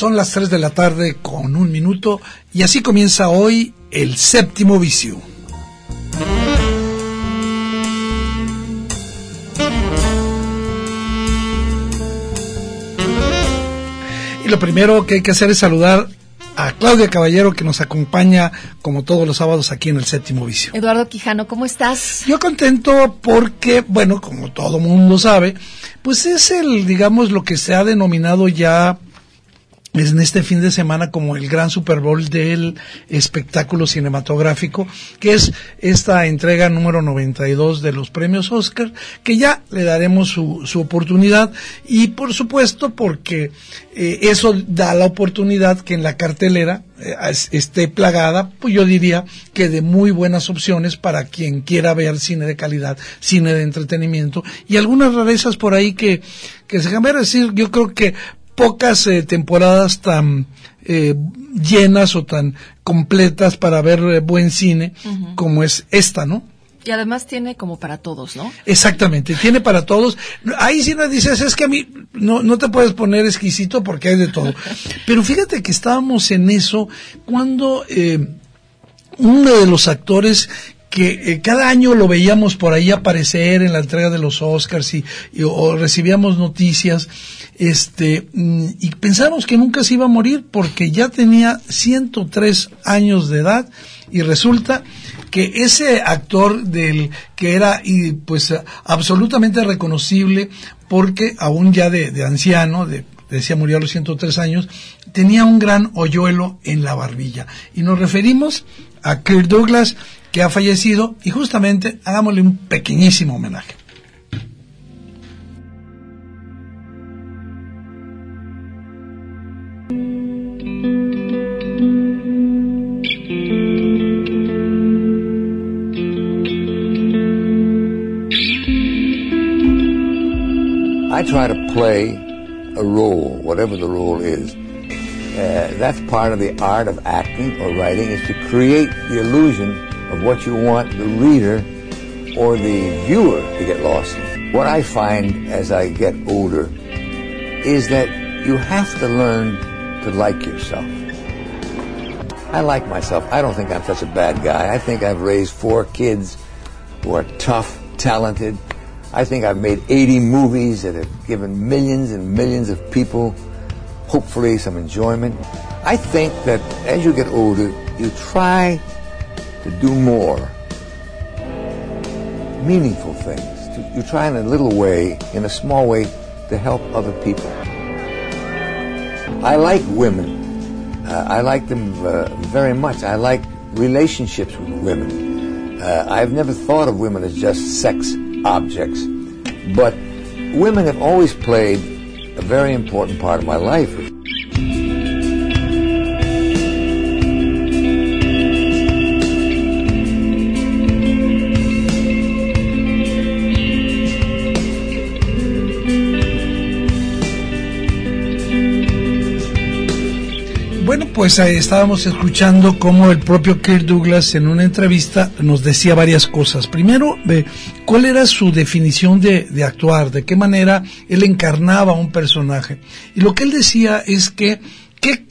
Son las 3 de la tarde con un minuto y así comienza hoy el séptimo vicio. Y lo primero que hay que hacer es saludar a Claudia Caballero que nos acompaña como todos los sábados aquí en el séptimo vicio. Eduardo Quijano, ¿cómo estás? Yo contento porque, bueno, como todo mundo sabe, pues es el, digamos, lo que se ha denominado ya en este fin de semana como el gran Super Bowl del espectáculo cinematográfico, que es esta entrega número 92 de los premios Oscar, que ya le daremos su, su oportunidad. Y por supuesto porque eh, eso da la oportunidad que en la cartelera eh, esté plagada, pues yo diría que de muy buenas opciones para quien quiera ver cine de calidad, cine de entretenimiento. Y algunas rarezas por ahí que, que se ver. Decir, yo creo que pocas eh, temporadas tan eh, llenas o tan completas para ver eh, buen cine como es esta, ¿no? Y además tiene como para todos, ¿no? Exactamente, tiene para todos. Ahí sí nos dices, es que a mí no, no te puedes poner exquisito porque hay de todo. Pero fíjate que estábamos en eso cuando uno de los actores que cada año lo veíamos por ahí aparecer en la entrega de los Oscars y, o recibíamos noticias este, mm, y pensamos que nunca se iba a morir porque ya tenía 103 años de edad y resulta que ese actor del que era y pues absolutamente reconocible porque aún ya de, anciano, de, decía murió a los 103 años, tenía un gran hoyuelo en la barbilla. Y nos referimos a Kirk Douglas, que ha fallecido, y justamente hagámosle un pequeñísimo homenaje. I try to play a role, whatever the role is. Uh, that's part of the art of acting or writing is to create the illusion of what you want the reader or the viewer to get lost in. What I find as I get older is that you have to learn to like yourself. I like myself. I don't think I'm such a bad guy. I think I've raised four kids who are tough, talented, I think I've made 80 movies that have given millions and millions of people, hopefully, some enjoyment. I think that as you get older, you try to do more meaningful things. You try in a little way, in a small way, to help other people. I like women. Uh, I like them uh, very much. I like relationships with women. Uh, I've never thought of women as just sex objects. But women have always played a very important part of my life. Pues ahí estábamos escuchando cómo el propio Kirk Douglas en una entrevista nos decía varias cosas. Primero, cuál era su definición de, actuar, de qué manera él encarnaba un personaje. Y lo que él decía es que, ¿qué,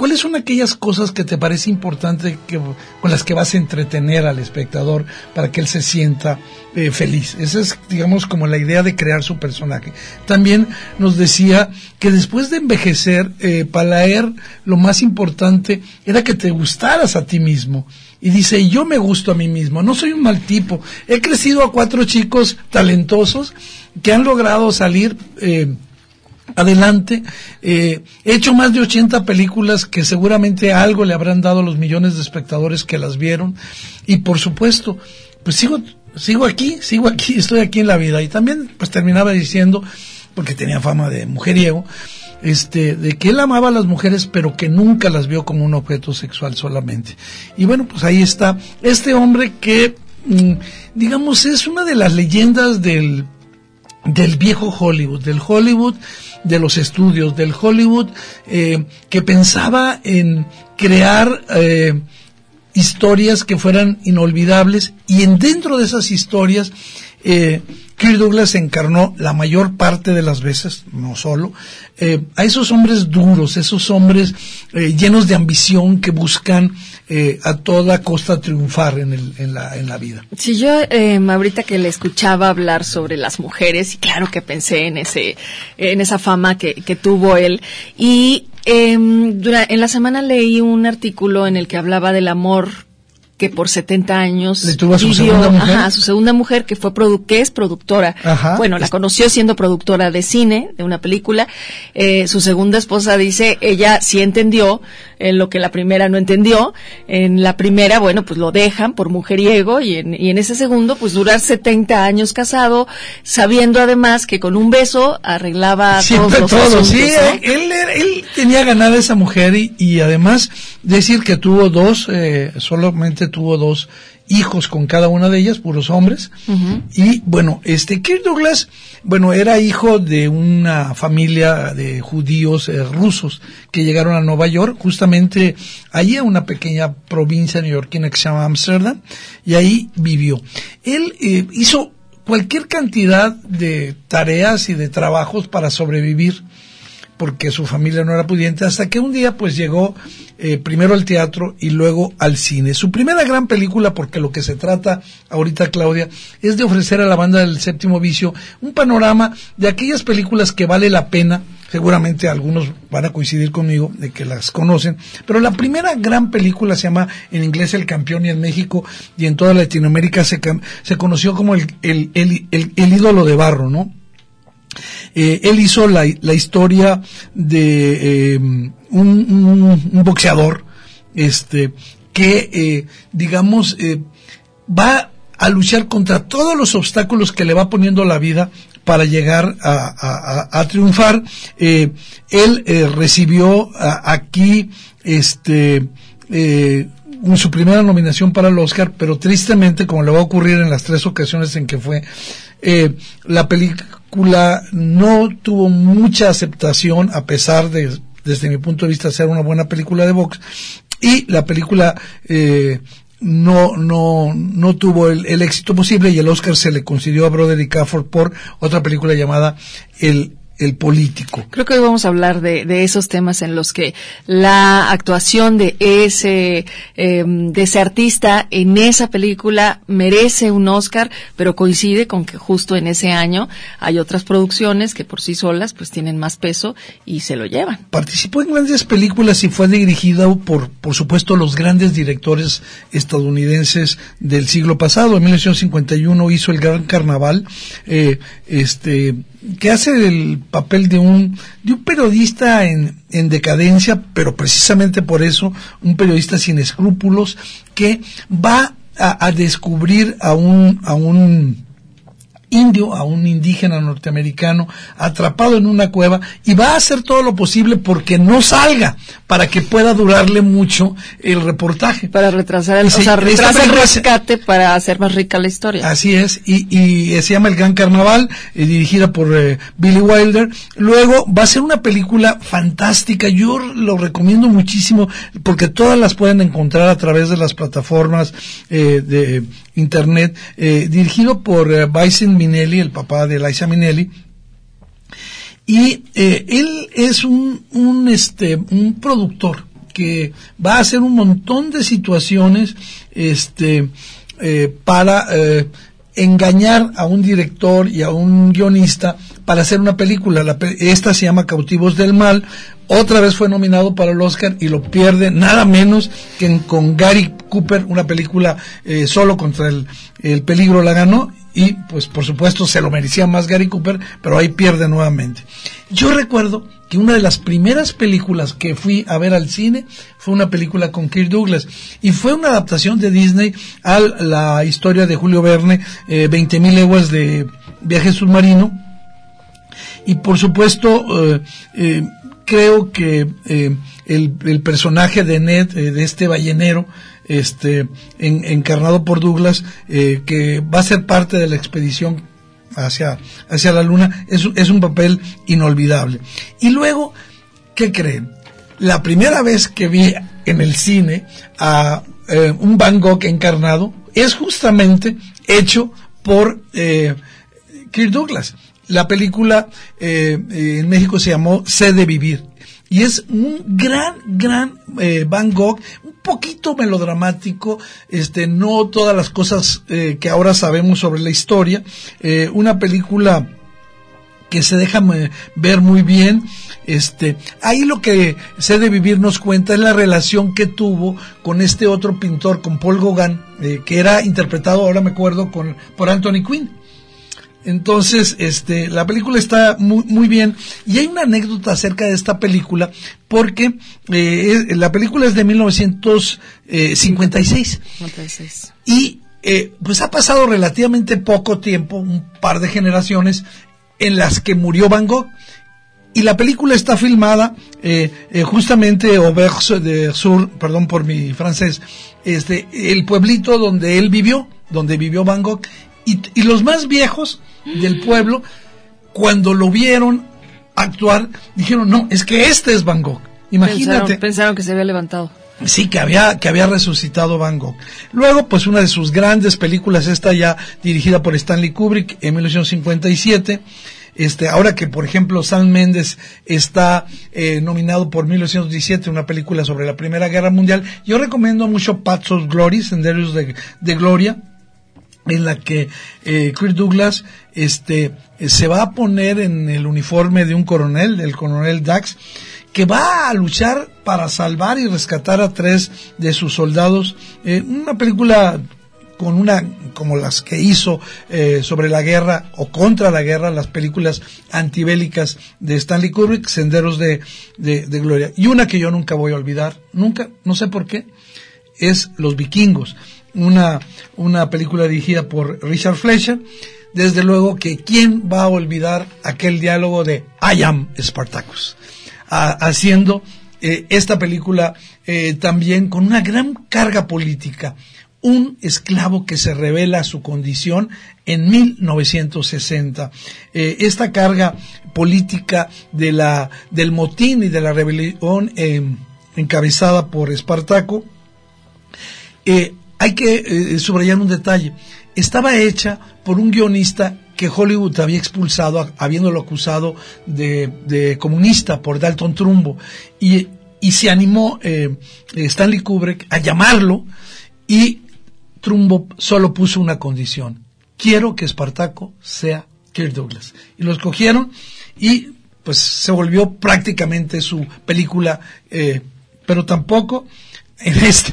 ¿cuáles son aquellas cosas que te parece importante que, con las que vas a entretener al espectador para que él se sienta eh, feliz? Esa es, digamos, como la idea de crear su personaje. También nos decía que después de envejecer, eh, para él lo más importante era que te gustaras a ti mismo y dice, yo me gusto a mí mismo, no soy un mal tipo. He crecido a cuatro chicos talentosos que han logrado salir eh, adelante. Eh, he hecho más de 80 películas que seguramente algo le habrán dado a los millones de espectadores que las vieron. Y por supuesto, pues sigo, sigo aquí, sigo aquí, estoy aquí en la vida. Y también pues terminaba diciendo, porque tenía fama de mujeriego, este, de que él amaba a las mujeres, pero que nunca las vio como un objeto sexual solamente. Y bueno, pues ahí está este hombre que, mm, digamos, es una de las leyendas del, del viejo Hollywood, del Hollywood de los estudios, del Hollywood eh, que pensaba en crear eh, historias que fueran inolvidables y en dentro de esas historias eh, Kirk Douglas encarnó la mayor parte de las veces, no solo, eh, a esos hombres duros, esos hombres eh, llenos de ambición que buscan eh, a toda costa triunfar en, el, en, la, en la vida. Si yo eh, ahorita que le escuchaba hablar sobre las mujeres, y claro que pensé en ese, en esa fama que, que tuvo él, y eh, en la semana leí un artículo en el que hablaba del amor que por 70 años ¿Le tuvo a su vivió, segunda mujer? ajá, a su segunda mujer que fue produ que es productora. Ajá. Bueno, la conoció siendo productora de cine, de una película. Eh, su segunda esposa dice, ella sí entendió en lo que la primera no entendió. En la primera, bueno, pues lo dejan por mujeriego y en, y en ese segundo, pues durar 70 años casado, sabiendo además que con un beso arreglaba Siempre todos los todo, asuntos, sí, ¿no? él, él tenía ganada esa mujer y, y además decir que tuvo dos, eh, solamente tuvo dos hijos con cada una de ellas, puros hombres. Y bueno, este Kirk Douglas, bueno, era hijo de una familia de judíos eh, rusos que llegaron a Nueva York, justamente allí a una pequeña provincia neoyorquina que se llama Amsterdam, y ahí vivió. Él eh, hizo cualquier cantidad de tareas y de trabajos para sobrevivir porque su familia no era pudiente, hasta que un día pues llegó eh, primero al teatro y luego al cine. Su primera gran película, porque lo que se trata ahorita Claudia, es de ofrecer a la banda del séptimo vicio un panorama de aquellas películas que vale la pena, seguramente algunos van a coincidir conmigo de que las conocen, pero la primera gran película se llama en inglés El Campeón y en México y en toda Latinoamérica se, se conoció como el, el, el- el ídolo de barro, ¿no? Eh, él hizo la, la historia de eh, un, un- boxeador este que eh, digamos eh, va a luchar contra todos los obstáculos que le va poniendo la vida para llegar a, a- triunfar. Él recibió aquí este su primera nominación para el Oscar, pero tristemente, como le va a ocurrir en las tres ocasiones en que fue, la película no tuvo mucha aceptación, a pesar de, desde mi punto de vista, ser una buena película de box, y la película eh, no, no, no tuvo el, el éxito posible y el Oscar se le concedió a Broderick Cafford por otra película llamada El, el Político. Creo que hoy vamos a hablar de, de esos temas en los que la actuación de ese, eh, de ese artista en esa película merece un Oscar, pero coincide con que justo en ese año hay otras producciones que por sí solas pues tienen más peso y se lo llevan. Participó en grandes películas y fue dirigido por, por supuesto, los grandes directores estadounidenses del siglo pasado. En 1951 hizo El Gran Carnaval, eh, este, que hace el papel de un, de un periodista en, en decadencia, pero precisamente por eso, un periodista sin escrúpulos, que va a, a descubrir a un, a un, indio, a un indígena norteamericano atrapado en una cueva y va a hacer todo lo posible porque no salga para que pueda durarle mucho el reportaje. Para retrasar el, o sea, retrasa el rescate para hacer más rica la historia. Así es, y, y se llama El Gran Carnaval, eh, dirigida por eh, Billy Wilder. Luego va a ser una película fantástica, yo lo recomiendo muchísimo porque todas las pueden encontrar a través de las plataformas eh, de internet, eh, dirigido por eh, Bison Minelli, el papá de Liza Minnelli. Y eh, él es un, un, este, un productor que va a hacer un montón de situaciones este, eh, para eh, engañar a un director y a un guionista para hacer una película. La esta se llama Cautivos del Mal. Otra vez fue nominado para el Oscar y lo pierde nada menos que con Gary Cooper, una película eh, solo contra el, el peligro la ganó y pues por supuesto se lo merecía más Gary Cooper, pero ahí pierde nuevamente. Yo recuerdo que una de las primeras películas que fui a ver al cine fue una película con Kirk Douglas y fue una adaptación de Disney a la historia de Julio Verne, eh, 20.000 leguas de viaje submarino y por supuesto eh, eh, creo que eh, el, el, personaje de Ned, de este ballenero, este, encarnado por Douglas, que va a ser parte de la expedición hacia, hacia la luna, es, es un papel inolvidable. Y luego, ¿qué creen? La primera vez que vi en el cine a eh, un Van Gogh encarnado es justamente hecho por eh, Kirk Douglas. La película eh, en México se llamó Sé de Vivir y es un gran, gran eh, Van Gogh, un poquito melodramático, este, no todas las cosas eh, que ahora sabemos sobre la historia, eh, una película que se deja eh, ver muy bien. Este, ahí lo que sé de vivir nos cuenta es la relación que tuvo con este otro pintor, con Paul Gauguin, eh, que era interpretado, ahora me acuerdo, con, por Anthony Quinn. Entonces, este, la película está muy, muy bien. Y hay una anécdota acerca de esta película, porque eh, la película es de 1956. 56. Y eh, pues ha pasado relativamente poco tiempo, un par de generaciones, en las que murió Van Gogh. Y la película está filmada eh, eh, justamente Auberge de Sur, perdón por mi francés, este, el pueblito donde él vivió, donde vivió Van Gogh. Y, y los más viejos del pueblo, cuando lo vieron actuar, dijeron, no, es que este es Van Gogh. Imagínate. Pensaron, pensaron que se había levantado. Sí, que había, que había resucitado Van Gogh. Luego, pues una de sus grandes películas, esta ya dirigida por Stanley Kubrick en 1957. Este, ahora que, por ejemplo, Sam Mendes está eh, nominado por 1917, una película sobre la Primera Guerra Mundial, yo recomiendo mucho Paths of Glory, Senderos de, de Gloria, en la que eh, Chris Douglas este, se va a poner en el uniforme de un coronel, del coronel Dax, que va a luchar para salvar y rescatar a tres de sus soldados. Eh, una película con una como las que hizo eh, sobre la guerra o contra la guerra, las películas antibélicas de Stanley Kubrick, Senderos de, de, de Gloria. Y una que yo nunca voy a olvidar, nunca, no sé por qué, es Los Vikingos una, una película dirigida por Richard Fleischer. Desde luego que quién va a olvidar aquel diálogo de I am Spartacus, haciendo eh, esta película eh, también con una gran carga política. Un esclavo que se revela su condición en 1960. Eh, esta carga política de la, del motín y de la rebelión encabezada por Espartaco hay que eh, subrayar un detalle. Estaba hecha por un guionista que Hollywood había expulsado, habiéndolo acusado de, de comunista por Dalton Trumbo. Y, se animó eh, Stanley Kubrick a llamarlo y Trumbo solo puso una condición. Quiero que Espartaco sea Kirk Douglas. Y lo escogieron y pues se volvió prácticamente su película, eh, pero tampoco en este,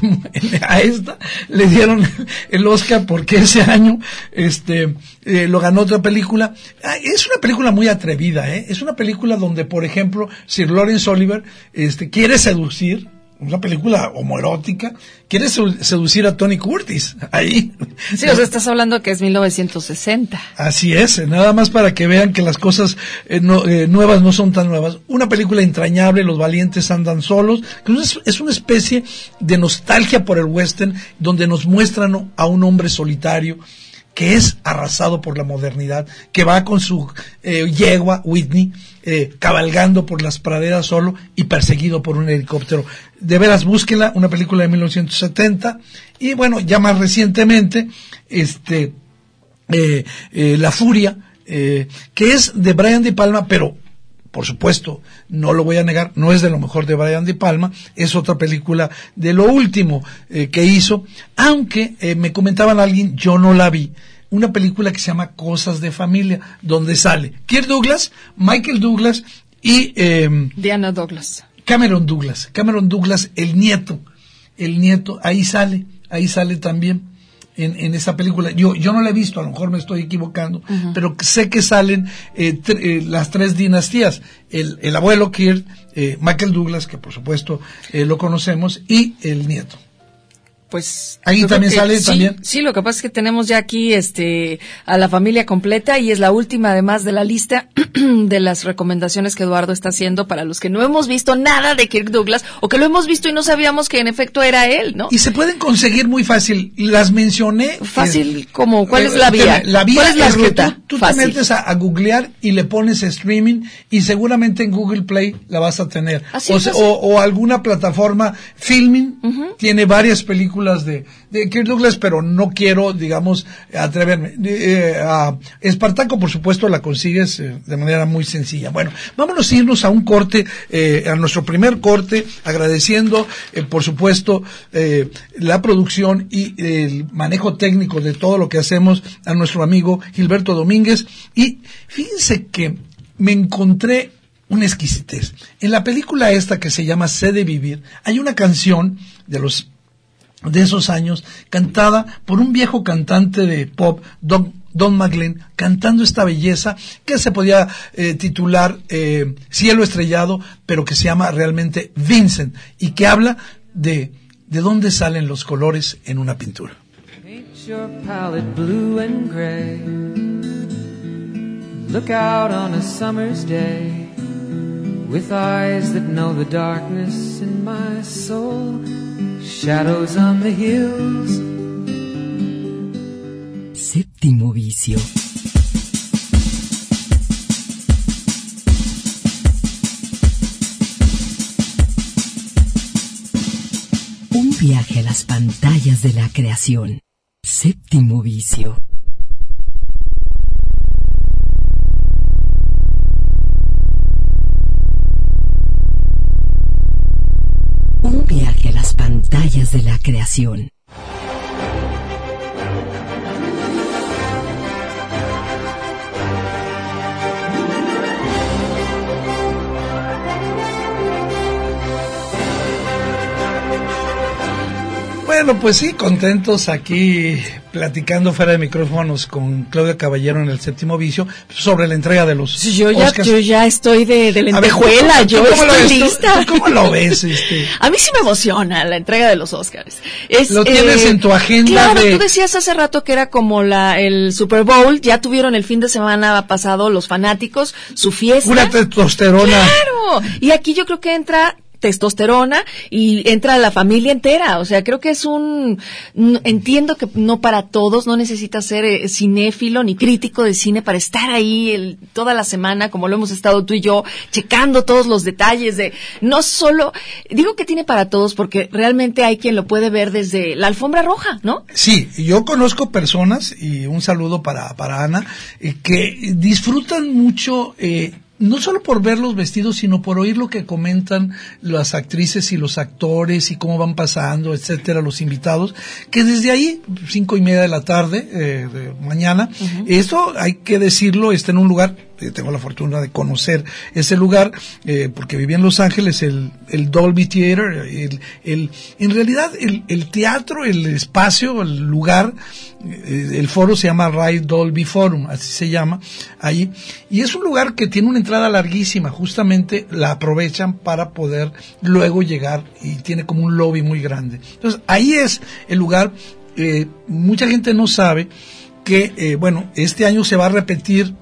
a esta le dieron el Oscar porque ese año este eh, lo ganó otra película. Ah, es una película muy atrevida, ¿eh? Es una película donde, por ejemplo, Sir Lawrence Oliver este, quiere seducir una película homoerótica, quiere seducir a Tony Curtis ahí. Sí, o sea, estás hablando que es 1960. Así es, nada más para que vean que las cosas eh, no, eh, nuevas no son tan nuevas. Una película entrañable, Los valientes andan solos, que es, es, una especie de nostalgia por el western, donde nos muestran a un hombre solitario que es arrasado por la modernidad, que va con su eh, yegua, Whitney, eh, cabalgando por las praderas solo y perseguido por un helicóptero. De veras, búsquela, una película de 1970. Y bueno, ya más recientemente, este, eh, eh La Furia, que es de Brian De Palma, pero por supuesto, no lo voy a negar, no es de lo mejor de Brian De Palma, es otra película de lo último eh, que hizo, aunque eh, me comentaban alguien, yo no la vi, una película que se llama Cosas de Familia, donde sale Kirk Douglas, Michael Douglas y... Eh, Diana Douglas. Cameron Douglas, Cameron Douglas, el nieto, el nieto, ahí sale, ahí sale también en, en esa película. Yo, yo no la he visto, a lo mejor me estoy equivocando, pero sé que salen eh, eh, las tres dinastías. El, el abuelo Kirk, eh, Michael Douglas, que por supuesto lo conocemos, y el nieto pues ahí también sale también. sí lo que pasa es que tenemos ya aquí este a la familia completa y es la última además de la lista de las recomendaciones que Eduardo está haciendo para los que no hemos visto nada de Kirk Douglas o que lo hemos visto y no sabíamos que en efecto era él no y se pueden conseguir muy fácil. Las mencioné fácil como cuál es la vía la vía ¿Cuál es la ruta que tú, te metes a, googlear y le pones streaming y seguramente en Google Play la vas a tener. O, o, alguna plataforma filming tiene varias de, de Kirk Douglas, pero no quiero, digamos, atreverme. Eh, a Espartaco, por supuesto, la consigues eh, de manera muy sencilla. Bueno, vámonos a irnos a un corte, eh, a nuestro primer corte, agradeciendo, por supuesto, la producción y el manejo técnico de todo lo que hacemos a nuestro amigo Gilberto Domínguez. Y fíjense que me encontré una exquisitez. En la película esta que se llama Sé de Vivir, hay una canción de los de esos años, cantada por un viejo cantante de pop, Don, Don McLean, cantando esta belleza que se podía eh, titular eh, Cielo Estrellado, pero que se llama realmente Vincent y que habla de de dónde salen los colores en una pintura. Look out on a day with eyes that know the darkness in my soul. Shadows on the hills. Séptimo vicio. Un viaje a las pantallas de la creación. Séptimo vicio. Pantallas de la creación. Bueno, pues sí, contentos aquí platicando fuera de micrófonos con Claudia Caballero en el séptimo vicio sobre la entrega de los yo ya yo ya estoy de, de lentejuela yo estoy lista. cómo lo ves este? a mí sí me emociona la entrega de los Oscars. Lo tienes eh, en tu agenda claro tú decías hace rato que era como la el Super Bowl ya tuvieron el fin de semana pasado los fanáticos su fiesta. Una testosterona. Claro y aquí yo creo que entra testosterona y entra la familia entera. O sea, creo que es un, entiendo que no para todos, no necesitas ser eh, cinéfilo ni crítico de cine para estar ahí el, toda la semana, como lo hemos estado tú y yo, checando todos los detalles de, no solo, digo que tiene para todos porque realmente hay quien lo puede ver desde la alfombra roja, ¿no? Sí, yo conozco personas, y un saludo para, para Ana, eh, que disfrutan mucho, eh, no solo por ver los vestidos, sino por oír lo que comentan las actrices y los actores y cómo van pasando, etcétera, los invitados, que desde ahí, cinco y media de la tarde, eh, de mañana, esto hay que decirlo, está en un lugar tengo la fortuna de conocer ese lugar, eh, porque viví en Los Ángeles, el, el Dolby Theater, el, el, en realidad el, el, teatro, el espacio, el lugar, eh, el foro se llama Ray Dolby Forum, así se llama, ahí, y es un lugar que tiene una entrada larguísima, justamente la aprovechan para poder luego llegar y tiene como un lobby muy grande. Entonces, ahí es el lugar, mucha gente no sabe que, bueno, este año se va a repetir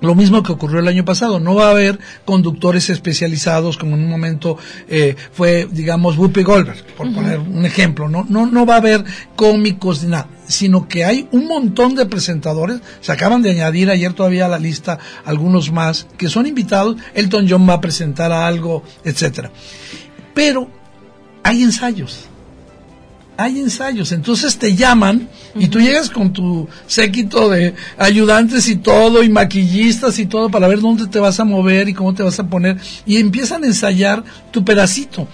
lo mismo que ocurrió el año pasado, no va a haber conductores especializados como en un momento eh, fue, digamos, Whoopi Goldberg, por poner un ejemplo, no, no, no va a haber cómicos ni nada, sino que hay un montón de presentadores, se acaban de añadir ayer todavía a la lista algunos más, que son invitados, Elton John va a presentar algo, etcétera. Pero hay ensayos, hay ensayos. Entonces te llaman y tú llegas con tu séquito de ayudantes y todo, y maquillistas y todo, para ver dónde te vas a mover y cómo te vas a poner. Y empiezan a ensayar tu pedacito.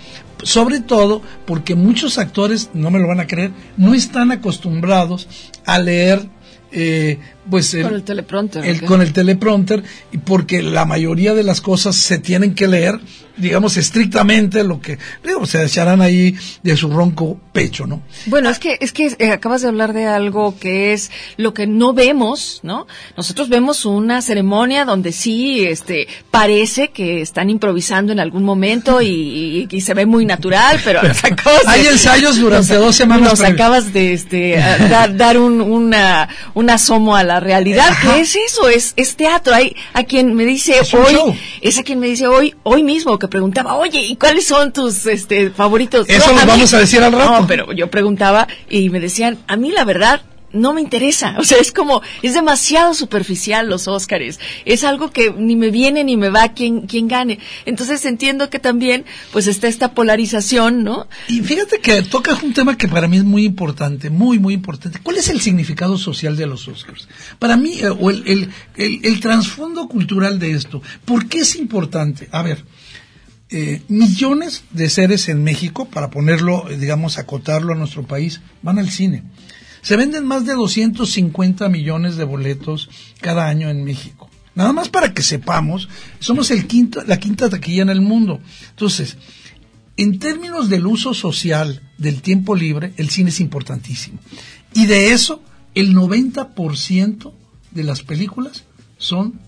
Sobre todo porque muchos actores, no me lo van a creer, no están acostumbrados a leer eh, pues con el teleprompter. El, con el teleprompter, y porque la mayoría de las cosas se tienen que leer, digamos, estrictamente lo que, digo, se echarán ahí de su ronco pecho, ¿no? Bueno, es que, es que eh, acabas de hablar de algo que es lo que no vemos, ¿no? Nosotros vemos una ceremonia donde sí, este, parece que están improvisando en algún momento y, y, se ve muy natural, pero Hay ensayos durante dos semanas. Nos acabas de, este, dar, dar un, una, un asomo a la realidad, que es eso, es, es teatro. Hay a quien me dice hoy, es a quien me dice hoy, hoy mismo que preguntaba, oye, ¿y cuáles son tus este favoritos? Eso lo vamos a decir al rato. No, pero yo preguntaba y me decían, a mí la verdad, no me interesa. O sea, es como, es demasiado superficial los Óscares. Es algo que ni me viene ni me va quien, quien gane. Entonces entiendo que también, pues está esta polarización, ¿no? Y fíjate que tocas un tema que para mí es muy importante, muy, muy importante. ¿Cuál es el significado social de los Óscars? Para mí, eh, o el, el, el, trasfondo cultural de esto. ¿Por qué es importante? A ver, eh, millones de seres en México, para ponerlo, eh, digamos, acotarlo a nuestro país, van al cine. Se venden más de 250 millones de boletos cada año en México. Nada más para que sepamos, somos la quinta taquilla en el mundo. Entonces, en términos del uso social del tiempo libre, el cine es importantísimo. Y de eso, el 90% de las películas son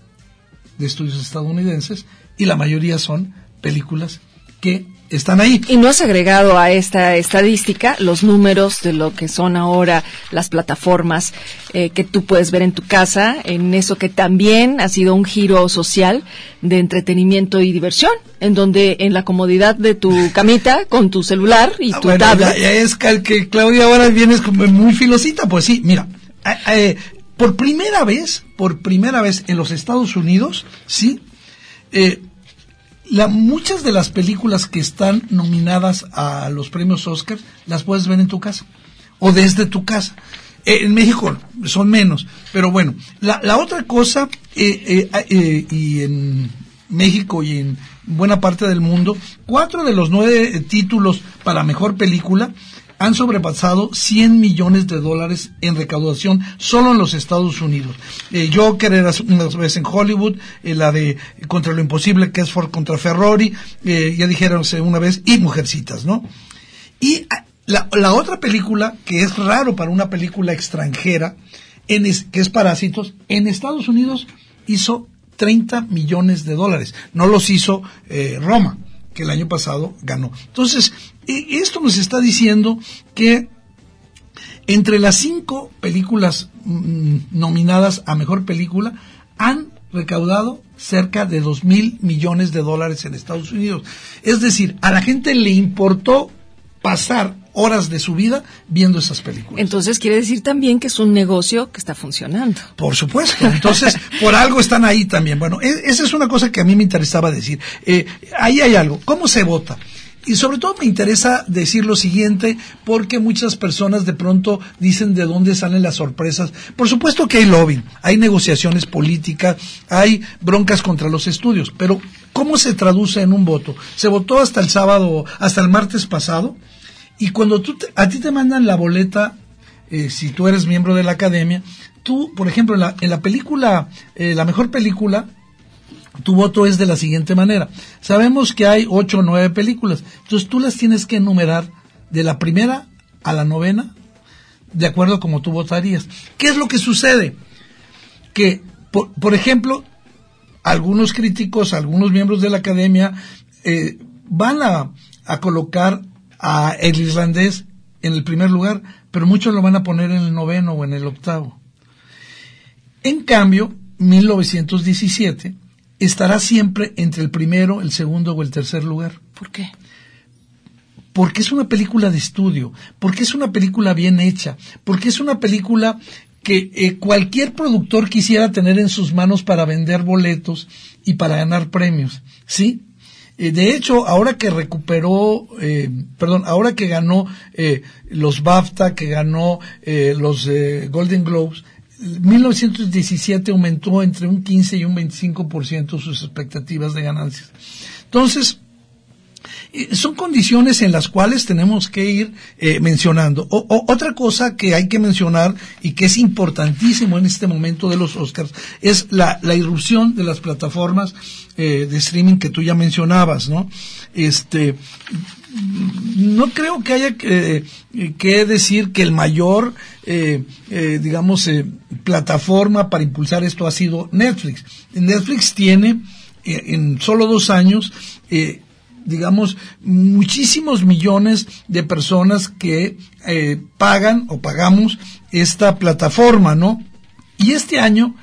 de estudios estadounidenses y la mayoría son películas que están ahí. Y no has agregado a esta estadística los números de lo que son ahora las plataformas eh, que tú puedes ver en tu casa, en eso que también ha sido un giro social de entretenimiento y diversión, en donde en la comodidad de tu camita, con tu celular y ah, tu tablet. Ya, es que Claudia ahora vienes como muy filosita, pues sí, mira, eh, eh, por primera vez, por primera vez en los Estados Unidos, sí, eh, la, muchas de las películas que están nominadas a los premios Oscar las puedes ver en tu casa o desde tu casa. Eh, en México son menos, pero bueno, la, la otra cosa, eh, eh, y en México y en buena parte del mundo, cuatro de los nueve títulos para mejor película han sobrepasado 100 millones de dólares en recaudación solo en los Estados Unidos. Eh, Joker era una vez en Hollywood, eh, la de Contra lo Imposible, que es contra Ferrari, eh, ya dijeron una vez, y Mujercitas, ¿no? Y ah, la, la, otra película, que es raro para una película extranjera, en que es Parásitos, en Estados Unidos hizo 30 millones de dólares. No los hizo eh, Roma que el año pasado ganó. Entonces, esto nos está diciendo que entre las cinco películas mm, nominadas a mejor película han recaudado cerca de dos mil millones de dólares en Estados Unidos. Es decir, a la gente le importó pasar horas de su vida viendo esas películas. Entonces quiere decir también que es un negocio que está funcionando. Por supuesto. Entonces, por algo están ahí también. Bueno, e, esa es una cosa que a mí me interesaba decir. Eh, ahí hay algo. ¿Cómo se vota? Y sobre todo me interesa decir lo siguiente, porque muchas personas de pronto dicen de dónde salen las sorpresas. Por supuesto que hay lobbying, hay negociaciones políticas, hay broncas contra los estudios, pero ¿cómo se traduce en un voto? Se votó hasta el sábado, hasta el martes pasado, y cuando tú a ti te mandan la boleta, eh, si tú eres miembro de la academia, tú, por ejemplo, en la, en la película, eh, la mejor película, tu voto es de la siguiente manera. Sabemos que hay ocho o nueve películas, entonces tú las tienes que enumerar de la primera a la novena, de acuerdo a como tú votarías. ¿Qué es lo que sucede? Que, por, ejemplo, algunos críticos, algunos miembros de la academia eh, van a, a colocar a el irlandés en el primer lugar, pero muchos lo van a poner en el noveno o en el octavo. En cambio, 1917 estará siempre entre el primero, el segundo o el tercer lugar. ¿Por qué? Porque es una película de estudio, porque es una película bien hecha, porque es una película que eh, cualquier productor quisiera tener en sus manos para vender boletos y para ganar premios, ¿sí? Eh, de hecho, ahora que recuperó, eh, perdón, ahora que ganó eh, los BAFTA, que ganó eh, los eh, Golden Globes, 1917 aumentó entre un 15 y un 25% sus expectativas de ganancias. Entonces, eh, son condiciones en las cuales tenemos que ir eh, mencionando. Otra cosa que hay que mencionar y que es importantísimo en este momento de los Oscars es la, la irrupción de las plataformas eh, de streaming que tú ya mencionabas, ¿no? Este, no creo que haya que, eh, que decir que el mayor, eh, eh, digamos, eh, plataforma para impulsar esto ha sido Netflix. Netflix tiene eh, en solo dos años, eh, digamos, muchísimos millones de personas que eh, pagan o pagamos esta plataforma, ¿no? Y este año,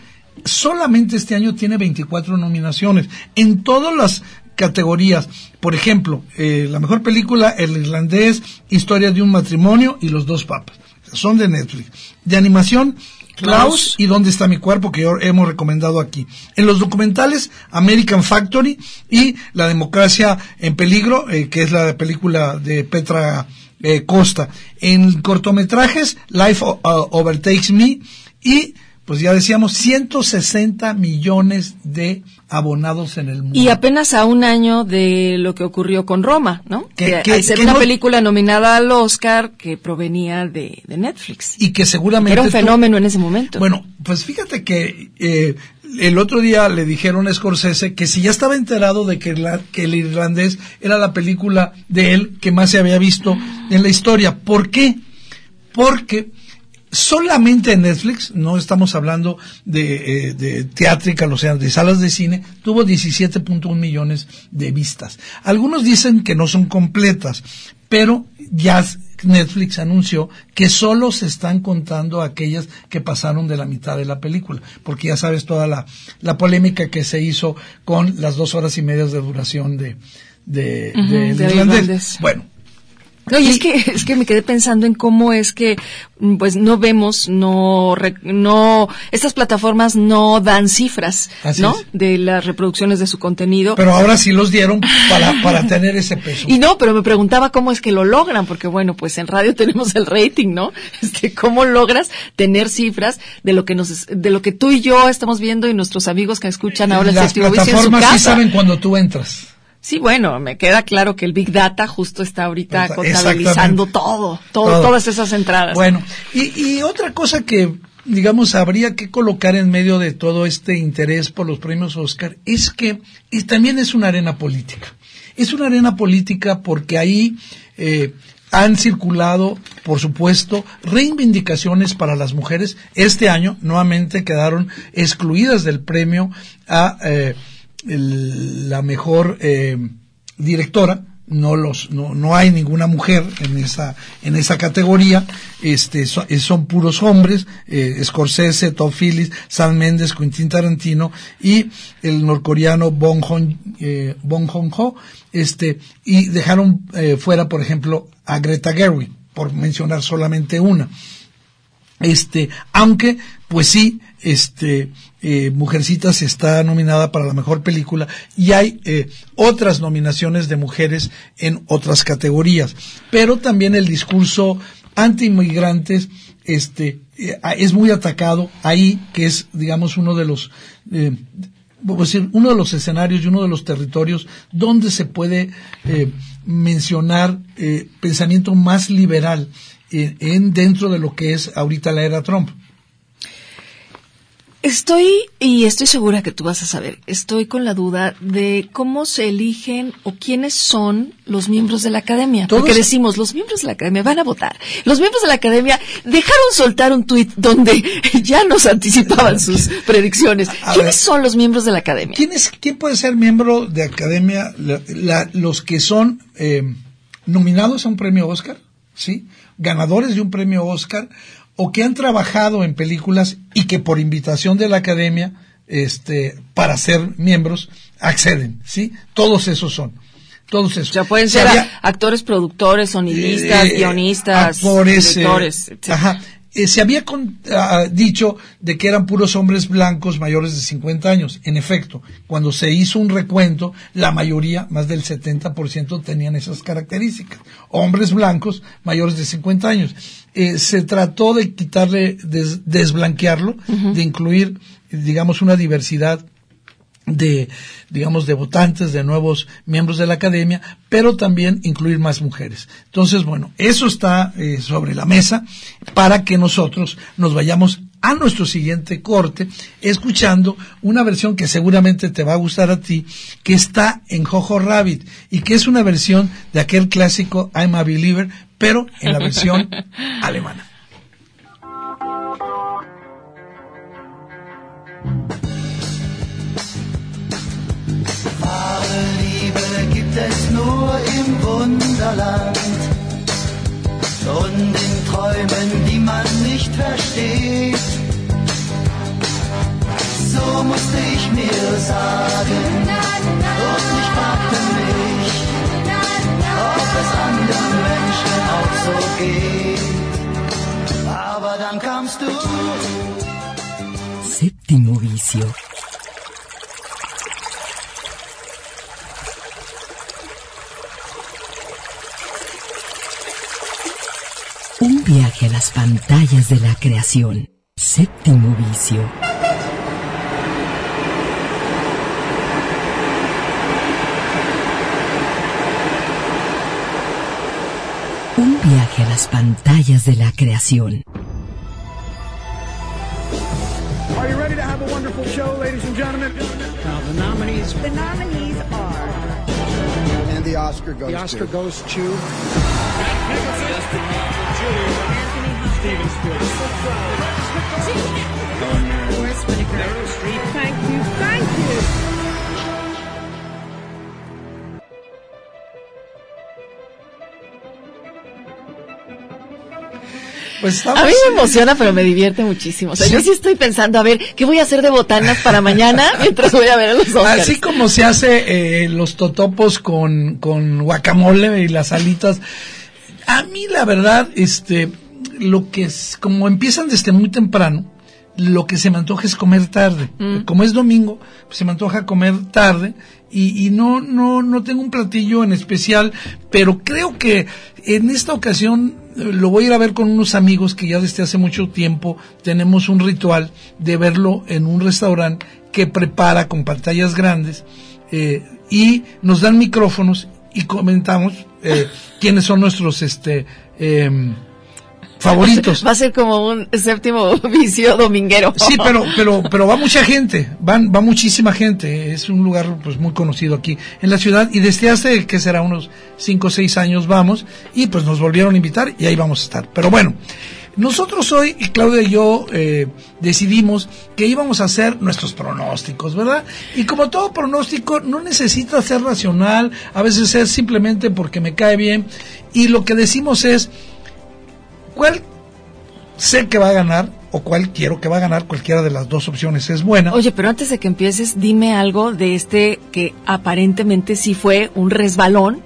solamente este año tiene 24 nominaciones en todas las categorías. Por ejemplo, eh, la mejor película, El Irlandés, Historia de un matrimonio y Los dos papas. Son de Netflix. De animación, Klaus, y ¿Dónde está mi cuerpo? que hemos recomendado aquí. En los documentales, American Factory y La democracia en peligro, eh, que es la película de Petra eh, Costa. En cortometrajes, Life O- O- Overtakes Me y, pues ya decíamos, 160 millones de abonados en el mundo. Y apenas a un año de lo que ocurrió con Roma, ¿no? Que- Que, al ser que una no- película nominada al Oscar que provenía de, de Netflix. y que seguramente Era un tú- fenómeno en ese momento. Bueno, pues fíjate que eh, el otro día le dijeron a Scorsese que si ya estaba enterado de que, la- que el irlandés era la película de él que más se había visto en la historia. ¿Por qué? Porque solamente en Netflix, no estamos hablando de, eh, de teatrical, o sea, de salas de cine, tuvo 17.1 millones de vistas. Algunos dicen que no son completas, pero ya Netflix anunció que solo se están contando aquellas que pasaron de la mitad de la película, porque ya sabes toda la, la polémica que se hizo con las dos horas y media de duración de, de, de irlandés. irlandés. Bueno, No, y es que, es que me quedé pensando en cómo es que, mm, pues, no vemos, no, no, estas plataformas no dan cifras, Así ¿no? es. De las reproducciones de su contenido. pero ahora sí los dieron para, para tener ese peso. Y no, pero me preguntaba cómo es que lo logran, porque bueno, pues en radio tenemos el rating, ¿no? Este, cómo logras tener cifras de lo que nos, de lo que tú y yo estamos viendo y nuestros amigos que escuchan ahora el Las vicio en su plataformas sí saben cuando tú entras. Sí, bueno, me queda claro que el Big Data justo está ahorita contabilizando todo, todo, Todo. todas esas entradas. Bueno, y, y otra cosa que, digamos, habría que colocar en medio de todo este interés por los premios Oscar es que y también es una arena política. Es una arena política porque ahí eh, han circulado, por supuesto, reivindicaciones para las mujeres. Este año nuevamente quedaron excluidas del premio a eh, el- la mejor eh, directora no los no, no hay ninguna mujer en esa en esa categoría. Este eh, son puros hombres eh, Scorsese Todd Phillips Sam Mendes Quentin Tarantino y el norcoreano Bong Joon eh, Bong Joon-ho este y dejaron eh, fuera por ejemplo a Greta Gerwig por mencionar solamente una. Este aunque pues sí este eh, Mujercitas está nominada para la mejor película y hay eh, otras nominaciones de mujeres en otras categorías pero también el discurso anti-inmigrantes este eh, es muy atacado ahí que es digamos uno de los eh, decir, uno de los escenarios y uno de los territorios donde se puede eh, mencionar eh, pensamiento más liberal en, en dentro de lo que es ahorita la era Trump. Estoy, y estoy segura que tú vas a saber, estoy con la duda de cómo se eligen o quiénes son los miembros de la academia. Todos- Porque decimos, los miembros de la academia van a votar. Los miembros de la academia dejaron soltar un tuit donde ya nos anticipaban sus predicciones. A ¿Quiénes ver. son los miembros de la academia? ¿Quién, es, quién puede ser miembro de academia? La- la- los que son eh, nominados a un premio Oscar, ¿sí? Ganadores de un premio Oscar o que han trabajado en películas y que por invitación de la academia, este, para ser miembros, acceden, ¿sí? Todos esos son. Esos. O sea, pueden Se ser había- actores, productores, sonidistas, eh, guionistas, actores, eh, directores, ajá. Eh, se había ah, dicho de que eran puros hombres blancos mayores de 50 años. En efecto, cuando se hizo un recuento, la mayoría, más del 70%, tenían esas características. Hombres blancos mayores de 50 años. Eh, se trató de quitarle, desblanquearlo, de incluir, digamos, una diversidad de, digamos, de votantes, de nuevos miembros de la academia, pero también incluir más mujeres. Entonces, bueno, eso está eh, sobre la mesa para que nosotros nos vayamos a nuestro siguiente corte escuchando una versión que seguramente te va a gustar a ti, que está en Jojo Rabbit y que es una versión de aquel clásico I'm a Believer, pero en la versión alemana. Wunderland und in Träumen, die man nicht versteht. So musste ich mir sagen und ich fragte mich, ob es anderen Menschen auch so geht. Aber dann kamst du. Séptimo vicio. Un viaje a las pantallas de la creación. Séptimo vicio. Un viaje a las pantallas de la creación. Are you ready to have a wonderful show, ladies and gentlemen? Now, the nominees. The nominees are. And the Oscar goes the Oscar to. goes to. Pues a mí me emociona, pero me divierte muchísimo. O sea, Sí. yo sí estoy pensando, a ver, ¿qué voy a hacer de botanas para mañana mientras voy a ver los Oscars? Así como se hace eh, los totopos con, con guacamole y las alitas. A mí la verdad, este, lo que es, como empiezan desde muy temprano, lo que se me antoja es comer tarde. Como es domingo, pues se me antoja comer tarde y, y no, no, no tengo un platillo en especial, pero creo que en esta ocasión eh, lo voy a ir a ver con unos amigos que ya desde hace mucho tiempo tenemos un ritual de verlo en un restaurante que prepara con pantallas grandes eh, y nos dan micrófonos y comentamos eh, quiénes son nuestros este em, favoritos. Va a ser como un séptimo vicio dominguero. Sí, pero, pero, pero va mucha gente, van, va muchísima gente. Es un lugar pues muy conocido aquí en la ciudad y desde hace que será unos cinco o seis años vamos y pues nos volvieron a invitar y ahí vamos a estar. Pero bueno, nosotros hoy, Claudia y yo, eh, decidimos que íbamos a hacer nuestros pronósticos, ¿verdad? Y como todo pronóstico, no necesita ser racional, a veces es simplemente porque me cae bien. Y lo que decimos es, ¿cuál sé que va a ganar o cuál quiero que va a ganar? Cualquiera de las dos opciones es buena. Oye, pero antes de que empieces, dime algo de este que aparentemente sí fue un resbalón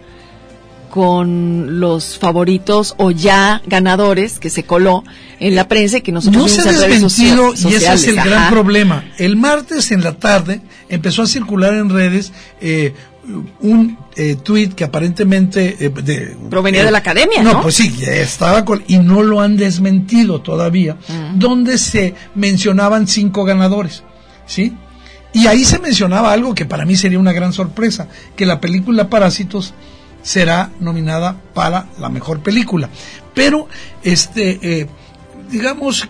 con los favoritos o ya ganadores que se coló en la prensa y que nosotros no se ha desmentido y ese es el gran problema. El martes en la tarde empezó a circular en redes eh, un eh, tuit que aparentemente eh, de- Provenía de la academia, ¿no? pues sí, estaba con, y no lo han desmentido todavía, Mm. donde se mencionaban cinco ganadores, ¿sí? Y ahí se mencionaba algo que para mí sería una gran sorpresa, que la película Parásitos será nominada para la mejor película. Pero, este, eh, digamos,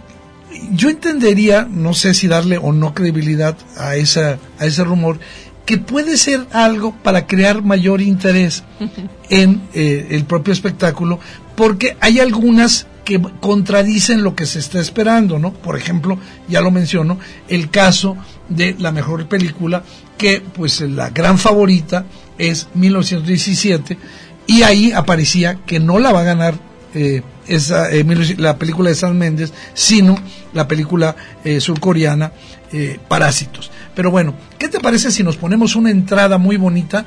yo entendería, no sé si darle o no credibilidad a, esa, a ese rumor, que puede ser algo para crear mayor interés en eh, el propio espectáculo, porque hay algunas que contradicen lo que se está esperando, ¿no? Por ejemplo, ya lo menciono, el caso de la mejor película, que pues la gran favorita es 1917, y ahí aparecía que no la va a ganar eh, esa, eh, 19 la película de San Méndez, sino la película eh, surcoreana Parásitos. Pero bueno, ¿qué te parece si nos ponemos una entrada muy bonita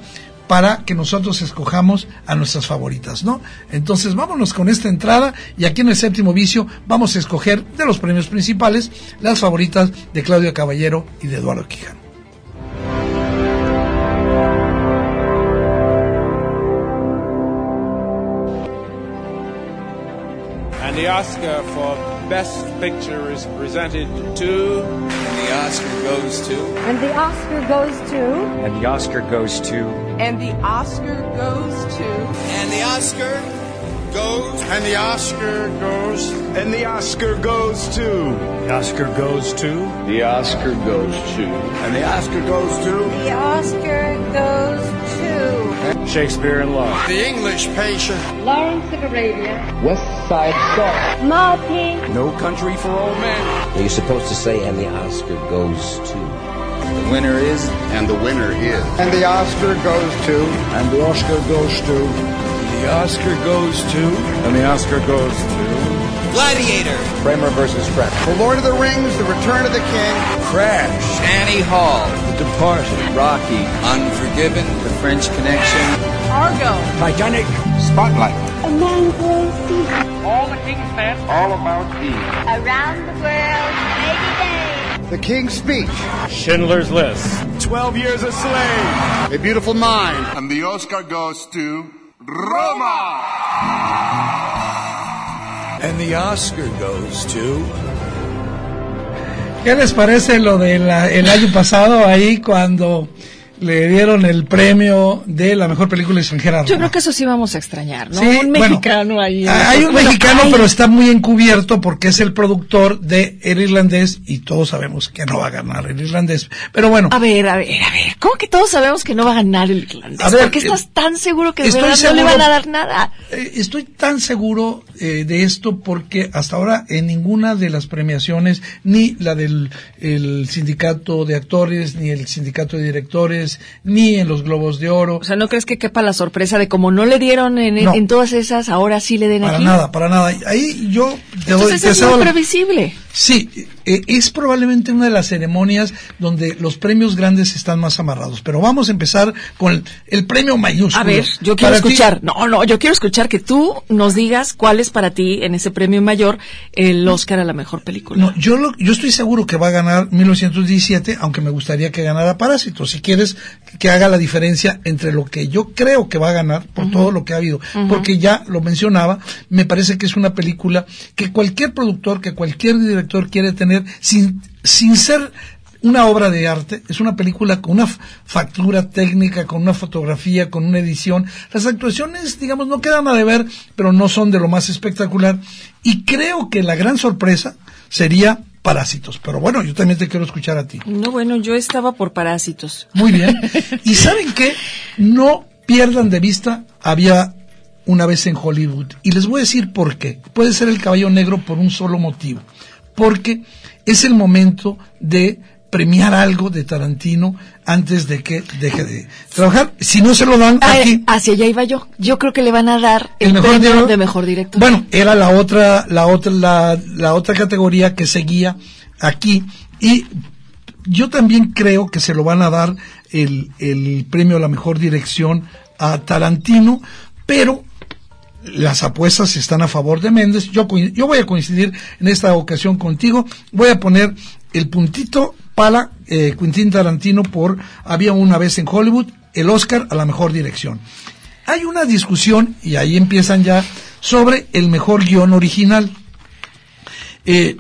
para que nosotros escojamos a nuestras favoritas, ¿no? Entonces vámonos con esta entrada y aquí en el séptimo vicio vamos a escoger de los premios principales las favoritas de Claudio Caballero y de Eduardo Quijano. And the Oscar for Best Picture is presented to. And the Oscar goes to. And the Oscar goes to. And the Oscar goes to. And the Oscar goes to. And the Oscar goes. And the Oscar goes. And the Oscar goes to. The Oscar goes to. The Oscar goes to. And the Oscar goes to. The Oscar goes to. Shakespeare in Love. The English Patient. Lawrence of Arabia. West Side Story. Marty. No Country for Old Men. You're supposed to say, and the Oscar goes to. The winner is. And the winner is. And the Oscar goes to. And the Oscar goes to. The Oscar goes to. And the Oscar goes to. Gladiator. Kramer versus Kramer. The Lord of the Rings, The Return of the King. Crash. Annie Hall. The Departed. Rocky. Unforgiven. The French Connection. Argo. Titanic. Spotlight. A man for Caesar. All the King's Men. All About Eve. Around the world, 80 days. The King's Speech. Schindler's List. Twelve Years a Slave. A Beautiful Mind. And the Oscar goes to Roma. And the Oscar goes to. ¿Qué les parece lo del el año pasado ahí cuando le dieron el premio de la mejor película extranjera? Yo creo que eso sí vamos a extrañar, ¿no? Sí, un bueno, mexicano ahí. Hay un Bueno, mexicano, hay- pero está muy encubierto porque es el productor de El Irlandés y todos sabemos que no va a ganar El Irlandés. Pero bueno, A ver, a ver, a ver. ¿Cómo que todos sabemos que no va a ganar el irlandés? A ver, ¿Por qué estás eh, tan seguro que de no le van a dar nada? eh, estoy tan seguro eh, de esto porque hasta ahora en ninguna de las premiaciones, ni la del el sindicato de actores, ni el sindicato de directores, ni en los Globos de Oro, O sea, ¿no crees que quepa la sorpresa de como no le dieron en, No. en todas esas, ahora sí le den para aquí? nada, para nada. Ahí yo te doy, Entonces te es muy previsible. Sí, eh, es probablemente una de las ceremonias donde los premios grandes están más amarrados. Pero vamos a empezar con el, el premio mayúsculo. A ver, yo quiero Para ti- escuchar. No, no, yo quiero escuchar que tú nos digas cuál es para ti en ese premio mayor el Oscar a la mejor película. No, yo, lo- yo estoy seguro que va a ganar 1917, aunque me gustaría que ganara Parásitos. Si quieres que haga la diferencia entre lo que yo creo que va a ganar por todo lo que ha habido, porque ya lo mencionaba, me parece que es una película que cualquier productor, que cualquier director quiere tener sin, sin ser una obra de arte, es una película con una factura técnica, con una fotografía, con una edición. Las actuaciones, digamos, no quedan a deber, pero no son de lo más espectacular. Y creo que la gran sorpresa sería Parásitos. Pero bueno, yo también te quiero escuchar a ti. No, bueno, yo estaba por Parásitos. Muy bien. ¿Y saben qué? No pierdan de vista, había una vez en Hollywood. Y les voy a decir por qué. Puede ser el caballo negro por un solo motivo. Porque es el momento de premiar algo de Tarantino antes de que deje de trabajar. Si no se lo dan Ah, aquí, hacia allá iba yo. Yo creo que le van a dar el, el mejor premio de mejor director. Bueno, era la otra, la otra, la, la otra categoría que seguía aquí y yo también creo que se lo van a dar el, el premio a la mejor dirección a Tarantino, pero las apuestas están a favor de Méndez. Yo, yo voy a coincidir en esta ocasión contigo. Voy a poner el puntito para eh, Quentin Tarantino por Había una vez en Hollywood, el Oscar a la mejor dirección. Hay una discusión, y ahí empiezan ya, sobre el mejor guion original. Eh,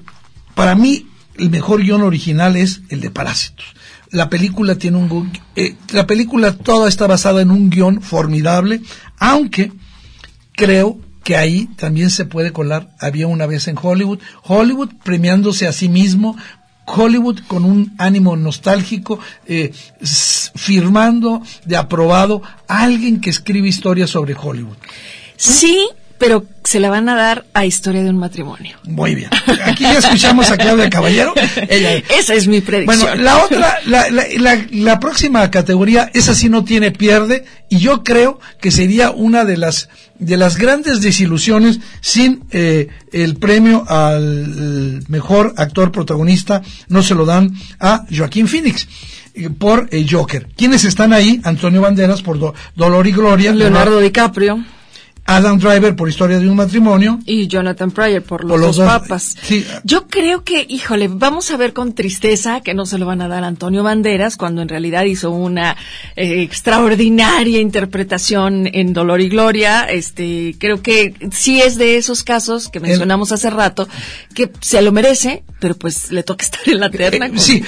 para mí, el mejor guion original es el de Parásitos. La película tiene un eh, la película toda está basada en un guion formidable, aunque creo que ahí también se puede colar. Había una vez en Hollywood, Hollywood premiándose a sí mismo, Hollywood con un ánimo nostálgico, eh, firmando de aprobado a alguien que escribe historias sobre Hollywood. Sí, pero se la van a dar a Historia de un matrimonio. Muy bien. Aquí ya escuchamos a Claudia Caballero. Ella, Esa es mi predicción. Bueno, la otra, la, la, la, la próxima categoría, esa sí no tiene pierde, y yo creo que sería una de las de las grandes desilusiones sin eh, el premio al mejor actor protagonista, no se lo dan a Joaquín Phoenix. eh, por eh, Joker. ¿Quiénes están ahí? Antonio Banderas por Do- Dolor y Gloria. Leonardo DiCaprio Adam Driver por Historia de un matrimonio. y Jonathan Pryor por los, Por los dos dos, papas. sí. Yo creo que, híjole, vamos a ver con tristeza que no se lo van a dar a Antonio Banderas cuando en realidad hizo una eh, extraordinaria interpretación en Dolor y Gloria. Este, creo que sí es de esos casos que mencionamos hace rato que se lo merece, pero pues le toca estar en la terna. Eh, con sí,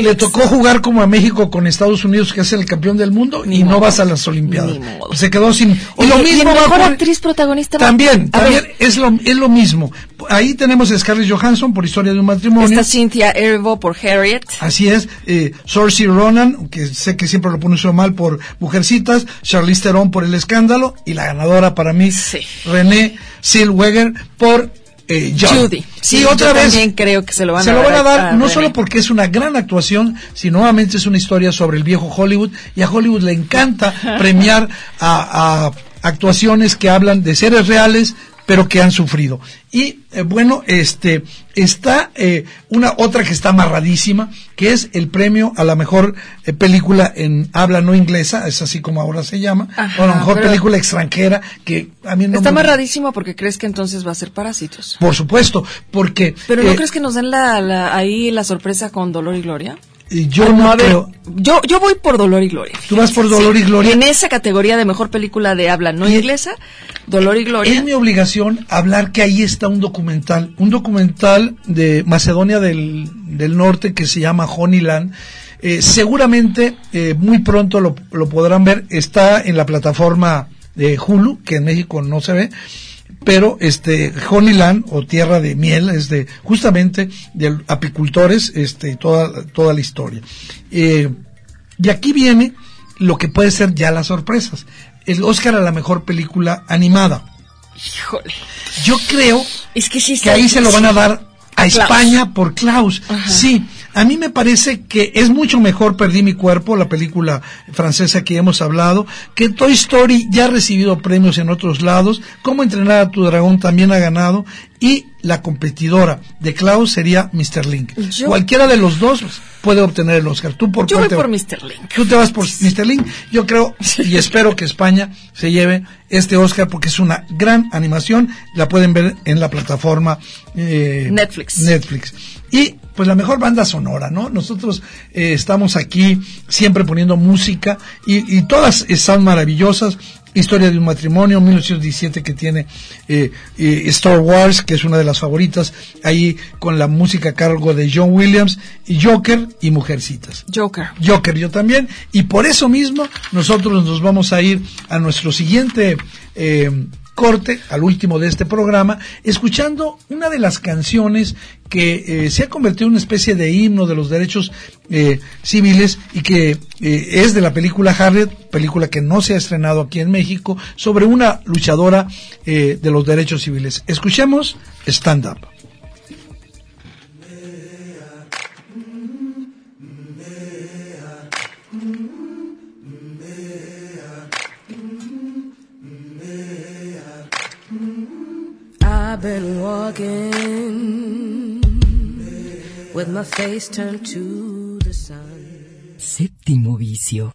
le, tocó jugar como a México con Estados Unidos, que es el campeón del mundo, y no vas a las Olimpiadas. Se quedó sin. Y lo y mismo en actriz protagonista. También, también es lo, es lo mismo. Ahí tenemos a Scarlett Johansson por Historia de un matrimonio. está Cynthia Erivo por Harriet. Así es, eh, Saoirse Ronan, que sé que siempre lo pronuncio mal por Mujercitas, Charlize Theron por El Escándalo, y la ganadora para mí, Sí. René Zellweger por eh. Judy. Sí, y otra yo vez también creo que se lo van se a lo dar van a dar a no René. solo porque es una gran actuación, sino nuevamente es una historia sobre el viejo Hollywood y a Hollywood le encanta premiar a, a actuaciones que hablan de seres reales pero que han sufrido. Y eh, bueno, este está eh, una otra que está amarradísima, que es el premio a la mejor eh, película en habla no inglesa, es así como ahora se llama, Ajá, o a la mejor película extranjera, que a mí no Está me- amarradísimo porque crees que entonces va a ser Parásitos. Por supuesto, porque Pero ¿no eh, crees que nos den la, la- ahí la sorpresa con Dolor y Gloria? Yo Ah, no a ver, creo. Yo, yo voy por Dolor y Gloria. Tú vas por Dolor y Gloria. En esa categoría de mejor película de habla no Y- inglesa, Dolor y Gloria. Es mi obligación hablar que ahí está un documental, un documental de Macedonia del, del Norte que se llama Honeyland. Eh, seguramente eh, muy pronto lo, lo podrán ver. Está en la plataforma de Hulu, que en México no se ve. Pero este Honeyland o Tierra de Miel es de justamente de apicultores, este toda toda la historia. Eh, y aquí viene lo que puede ser ya las sorpresas. El Oscar a la mejor película animada. Híjole. Yo creo Es que sí que ahí se lo van a dar a Klaus. España por Klaus. Ajá. Sí, a mí me parece que es mucho mejor Perdí mi cuerpo, la película francesa que hemos hablado, que Toy Story ya ha recibido premios en otros lados, Cómo entrenar a tu dragón también ha ganado y la competidora de Klaus sería Mr. Link. Yo- Cualquiera de los dos puede obtener el Oscar. Tú por Yo voy te- por Mr. Link. Tú te vas por Mr. Link. Yo creo y espero que España se lleve este Oscar porque es una gran animación. La pueden ver en la plataforma eh, Netflix. Netflix. Y pues la mejor banda sonora, ¿no? Nosotros eh, estamos aquí siempre poniendo música y, y todas están maravillosas. Historia de un matrimonio, 1917 que tiene eh, eh, Star Wars, que es una de las favoritas, ahí con la música a cargo de John Williams, y Joker y Mujercitas. Joker. Joker yo también y por eso mismo nosotros nos vamos a ir a nuestro siguiente eh, corte al último de este programa escuchando una de las canciones que eh, se ha convertido en una especie de himno de los derechos eh, civiles y que eh, es de la película Harriet, película que no se ha estrenado aquí en México, sobre una luchadora de los derechos civiles. Escuchemos Stand Up. I've been walking with my face turned to the sun. Séptimo vicio.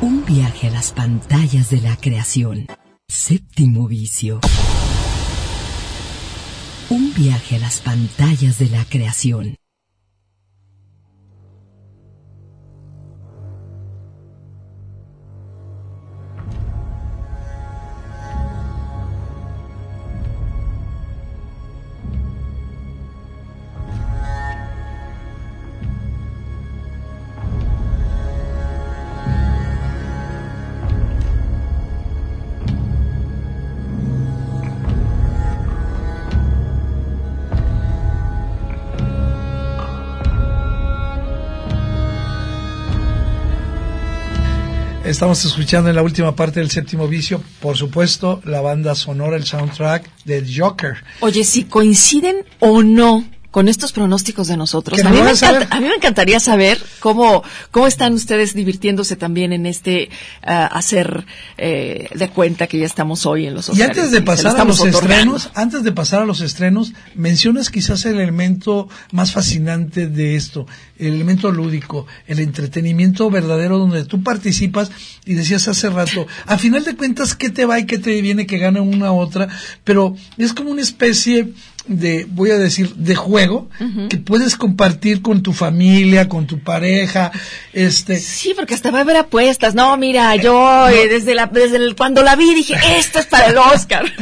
Un viaje a las pantallas de la creación. Séptimo vicio. Un viaje a las pantallas de la creación. Estamos escuchando en la última parte del séptimo vicio, por supuesto, la banda sonora, el soundtrack de Joker. Oye, si coinciden o no con estos pronósticos de nosotros. A mí, me encanta- a mí me encantaría saber cómo, cómo están ustedes divirtiéndose también en este ah, hacer eh, de cuenta que ya estamos hoy en los Y antes de pasar a los otorgando. estrenos, antes de pasar a los estrenos, mencionas quizás el elemento más fascinante de esto, el elemento lúdico, el entretenimiento verdadero donde tú participas y decías hace rato, a final de cuentas, ¿qué te va y qué te viene que gane una u otra? Pero es como una especie de, voy a decir, de juego que puedes compartir con tu familia, con tu pareja, este, Sí, porque hasta va a haber apuestas. No, mira, yo eh, desde la, desde el, cuando la vi dije, esto es para el Oscar.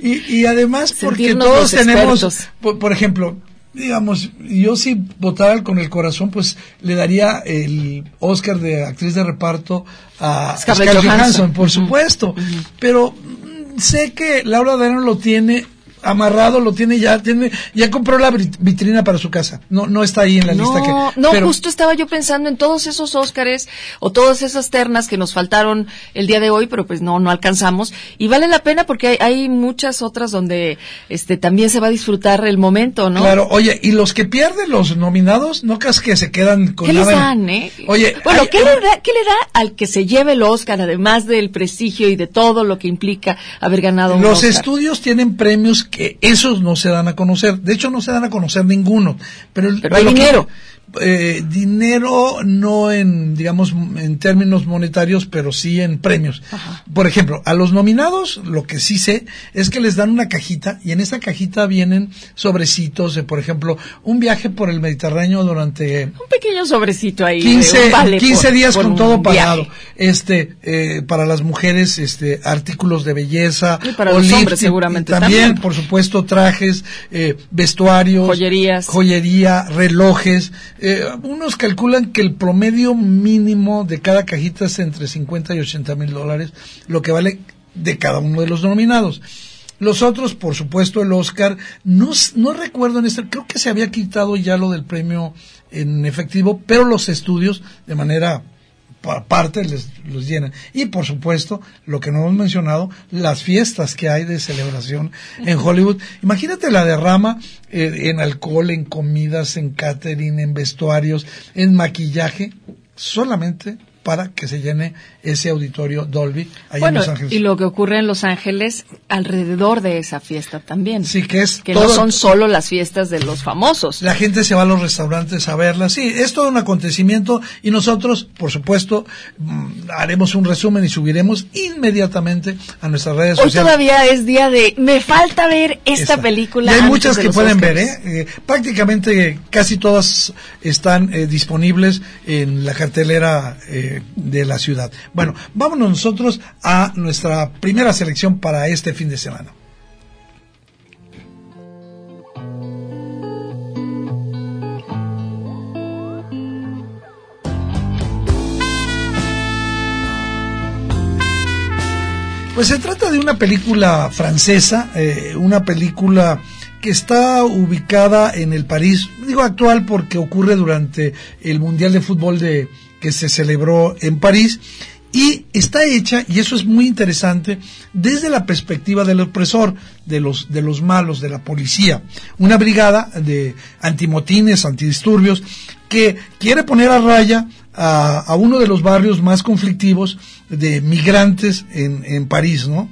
Y, y además porque Sentirnos todos tenemos, por, por ejemplo, digamos, yo si votara con el corazón, pues le daría el Oscar de actriz de reparto a Scarlett. Johansson, por supuesto. Pero mm, sé que Laura Dern lo tiene amarrado, lo tiene ya, tiene, ya compró la vit- vitrina para su casa. No, no está ahí en la lista que. No, no, pero- justo estaba yo pensando en todos esos Óscares o todas esas ternas que nos faltaron el día de hoy, pero pues no, no alcanzamos. Y vale la pena porque hay, hay muchas otras donde este también se va a disfrutar el momento, ¿no? Claro, oye, y los que pierden los nominados, no creas que se quedan con ¿Qué les nada en- dan, eh? Oye, bueno, hay- ¿qué, le da, ¿qué le da al que se lleve el Oscar, además del prestigio y de todo lo que implica haber ganado un Los Oscar? estudios tienen premios que esos no se dan a conocer. De hecho, no se dan a conocer ninguno. Pero, el- Pero hay que- dinero. Eh, dinero no en, digamos, en términos monetarios, pero sí en premios. Por ejemplo, a los nominados, lo que sí sé es que les dan una cajita y en esa cajita vienen sobrecitos de, por ejemplo, un viaje por el Mediterráneo durante Un pequeño sobrecito ahí. de 15, un vale 15 por- días por con todo pagado. Este, eh, para las mujeres, este, artículos de belleza. Y para o los hombres lifting, seguramente y también, también. por supuesto, trajes, eh, vestuarios. Joyerías. Joyería, relojes. Eh, unos calculan que el promedio mínimo de cada cajita es entre 50 y 80 mil dólares, lo que vale de cada uno de los nominados. Los otros, por supuesto, el Oscar, no, no recuerdo en este, creo que se había quitado ya lo del premio en efectivo, pero los estudios, de manera aparte, les, los llenan. Y por supuesto, lo que no hemos mencionado, las fiestas que hay de celebración en Hollywood. Imagínate la derrama eh, en alcohol, en comidas, en catering, en vestuarios, en maquillaje, solamente para que se llene ese auditorio Dolby ahí Bueno, en Los Ángeles. y lo que ocurre en Los Ángeles alrededor de esa fiesta también. Sí, que es Que no todo- son solo las fiestas de los famosos. La gente se va a los restaurantes a verla. Sí, es todo un acontecimiento y nosotros, por supuesto, mm, haremos un resumen y subiremos inmediatamente a nuestras redes Hoy sociales. todavía es día de, me falta ver esta, Esta. película. Y hay antes muchas de que los pueden ver, Oscars. ¿eh? Eh, Prácticamente casi todas están eh, disponibles en la cartelera eh, de la ciudad. Bueno, vámonos nosotros a nuestra primera selección para este fin de semana. Pues se trata de una película francesa, eh, una película que está ubicada en el París, digo actual porque ocurre durante el Mundial de Fútbol de, que se celebró en París y está hecha, y eso es muy interesante, desde la perspectiva del opresor, de los, de los malos, de la policía. Una brigada de antimotines, antidisturbios, que quiere poner a raya a, a uno de los barrios más conflictivos de migrantes en, en París, ¿no?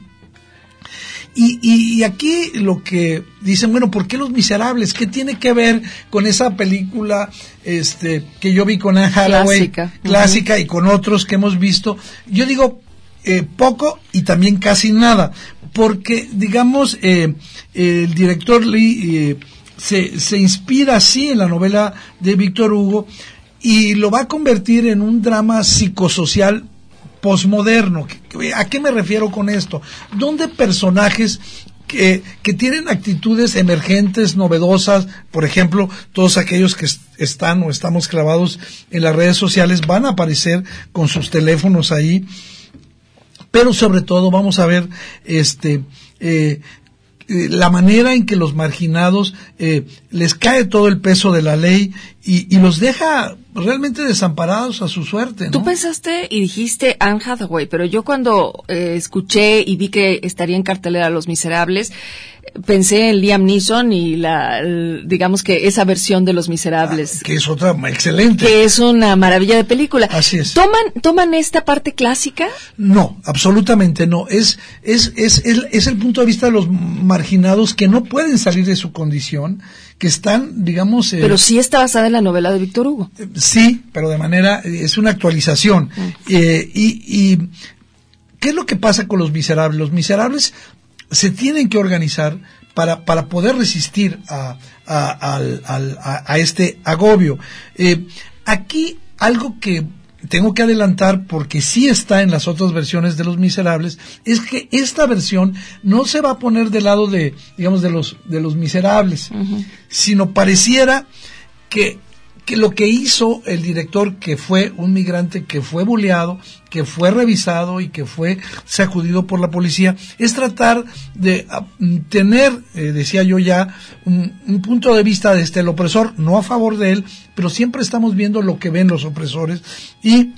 Y, y, y aquí lo que dicen, bueno, ¿por qué Los Miserables? ¿Qué tiene que ver con esa película este, que yo vi con Anne Hathaway, Clásica. clásica, y con otros que hemos visto? Yo digo eh, poco y también casi nada, porque, digamos, eh, el director Lee eh, se, se inspira así en la novela de Víctor Hugo y lo va a convertir en un drama psicosocial posmoderno. ¿A qué me refiero con esto? Donde personajes que, que tienen actitudes emergentes, novedosas, por ejemplo, todos aquellos que est- están o estamos clavados en las redes sociales van a aparecer con sus teléfonos ahí, pero sobre todo vamos a ver este eh, la manera en que los marginados eh, les cae todo el peso de la ley y, y los deja realmente desamparados a su suerte. ¿no? Tú pensaste y dijiste Anne Hathaway, pero yo cuando eh, escuché y vi que estaría en cartelera Los Miserables, pensé en Liam Neeson y la, digamos que esa versión de Los Miserables. Que es otra excelente. que es una maravilla de película. Así es. ¿Toman, toman esta parte clásica? No, absolutamente no. Es, es, es, es, es el punto de vista de los marginados que no pueden salir de su condición, que están, digamos... eh, Pero sí está basada en la novela de Víctor Hugo. Sí, pero de manera, es una actualización. Eh, y, y, ¿qué es lo que pasa con los miserables? Los miserables se tienen que organizar para, para poder resistir a, a, a este agobio. Eh, aquí algo que tengo que adelantar porque sí está en las otras versiones de Los Miserables, es que esta versión no se va a poner del lado de, digamos, de los, de los miserables, sino pareciera que, que lo que hizo el director, que fue un migrante que fue buleado, que fue revisado y que fue sacudido por la policía, es tratar de ah, tener, eh, decía yo ya, un, un punto de vista desde el opresor, no a favor de él, pero siempre estamos viendo lo que ven los opresores y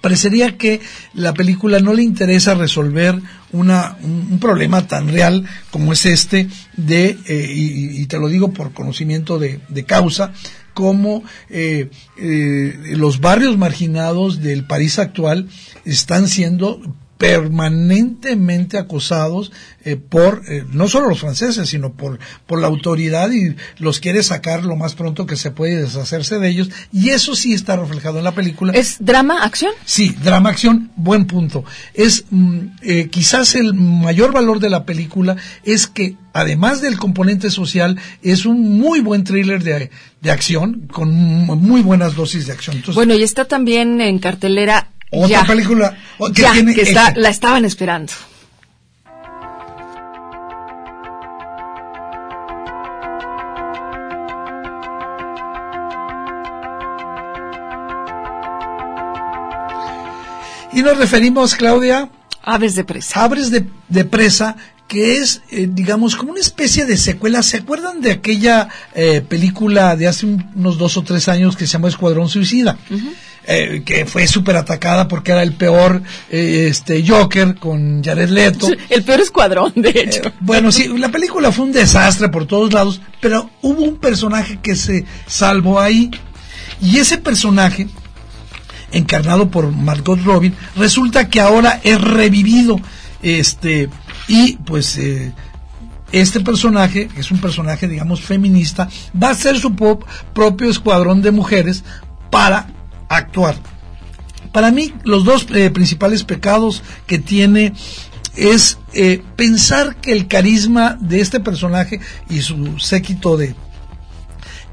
parecería que la película no le interesa resolver una, un, problema tan real como es este de, eh, y, y te lo digo por conocimiento de, de causa, como eh, eh, los barrios marginados del París actual están siendo permanentemente acosados eh, por eh, no solo los franceses sino por por la autoridad y los quiere sacar lo más pronto que se puede y deshacerse de ellos y eso sí está reflejado en la película ¿Es drama, acción? Sí, drama acción, buen punto. Es mm, eh, quizás el mayor valor de la película es que además del componente social es un muy buen thriller de, de acción con mu- muy buenas dosis de acción. Entonces, Bueno, y está también en cartelera otra ya, película que ya, tiene que está, eje. la estaban esperando. y nos referimos, Claudia, Aves de presa. Abres de, de presa que es, eh, digamos, como una especie de secuela. ¿Se acuerdan de aquella eh, película de hace un- unos dos o tres años que se llamó Escuadrón Suicida? Eh, que fue súper atacada porque era el peor eh, este Joker con Jared Leto. El peor escuadrón, de hecho. Bueno, sí, la película fue un desastre por todos lados, pero hubo un personaje que se salvó ahí. Y ese personaje, encarnado por Margot Robin, resulta que ahora es revivido. Este, y pues eh, este personaje, que es un personaje, digamos, feminista, va a ser su propio escuadrón de mujeres para actuar. Para mí, los dos eh, principales pecados que tiene es eh, pensar que el carisma de este personaje y su séquito de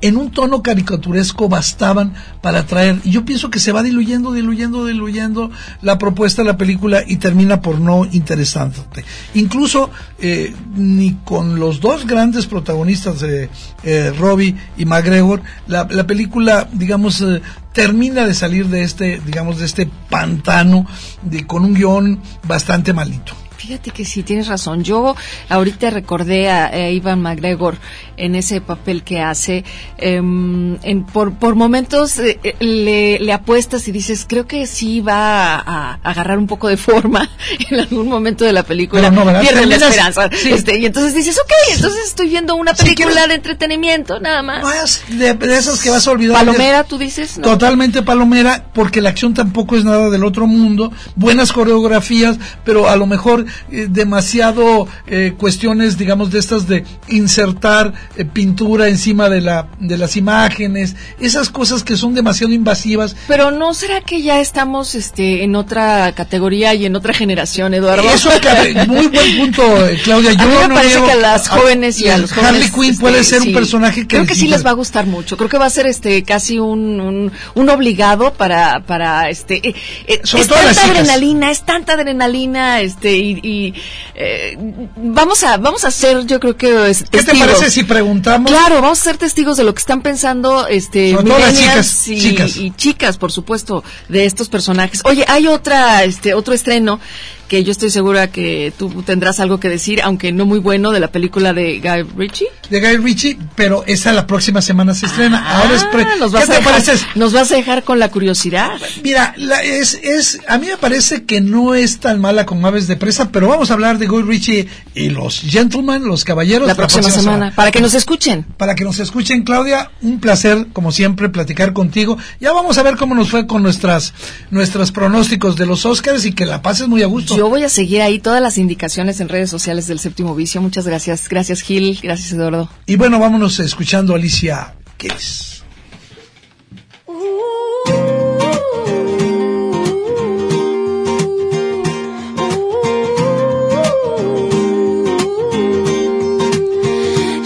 en un tono caricaturesco bastaban para atraer. Y yo pienso que se va diluyendo, diluyendo, diluyendo la propuesta de la película y termina por no interesante. Incluso eh, ni con los dos grandes protagonistas, eh, eh, Robbie y McGregor, la, la película, digamos, eh, termina de salir de este, digamos, de este pantano de, con un guion bastante malito. Fíjate que sí, tienes razón. Yo ahorita recordé a, a Ivan McGregor en ese papel que hace. em, en, por, por momentos eh, eh, le, le apuestas y dices, creo que sí va a, a agarrar un poco de forma en algún momento de la película. No. Pierde la esperanza. sí. Este, y entonces dices, ok, entonces estoy viendo una película de entretenimiento, nada más. Más de, de esas que vas a olvidar. Palomera, tú dices, ¿no? Totalmente palomera, porque la acción tampoco es nada del otro mundo. Buenas coreografías, pero a lo mejor eh, demasiado eh, cuestiones, digamos, de estas de insertar eh, pintura encima de, la, de las imágenes. Esas cosas que son demasiado invasivas. Pero no será que ya estamos este en otra categoría y en otra generación, Eduardo. Eso, muy buen punto, eh, Claudia. Yo a mí me no parece que a las jóvenes y a los jóvenes Harley Quinn este, puede ser sí. un personaje que creo que sí les va a gustar mucho. Creo que va a ser este casi un, un, un obligado para para este eh, eh, Sobre es todo tanta adrenalina, es tanta adrenalina este y, y, eh, vamos a vamos a ser yo creo que es, ¿Qué te parece si preguntamos? Claro, vamos a ser testigos de lo que están pensando este Sobre todo las millennials chicas, y, chicas. y chicas, por supuesto, de estos personajes. Oye, hay otra este otro estreno que yo estoy segura que tú tendrás algo que decir, aunque no muy bueno, de la película de Guy Ritchie. De Guy Ritchie, pero esa la próxima semana se estrena. Ahora es pre- Ah, nos ¿Qué vas, a te dejar, nos vas a dejar con la curiosidad. Mira, la- es, es, a mí me parece que no es tan mala como Aves de Presa, pero vamos a hablar de Guy Ritchie y los gentlemen, los caballeros. La próxima, semana, para que nos escuchen. Para que nos escuchen, Claudia, un placer, como siempre, platicar contigo. Ya vamos a ver cómo nos fue con nuestras, nuestros pronósticos de los Oscars y que la pases muy a gusto. Yo voy a seguir ahí todas las indicaciones en redes sociales del Séptimo Vicio. Muchas gracias. Gracias, Gil. Gracias, Eduardo. Y bueno, vámonos escuchando a Alicia Keys.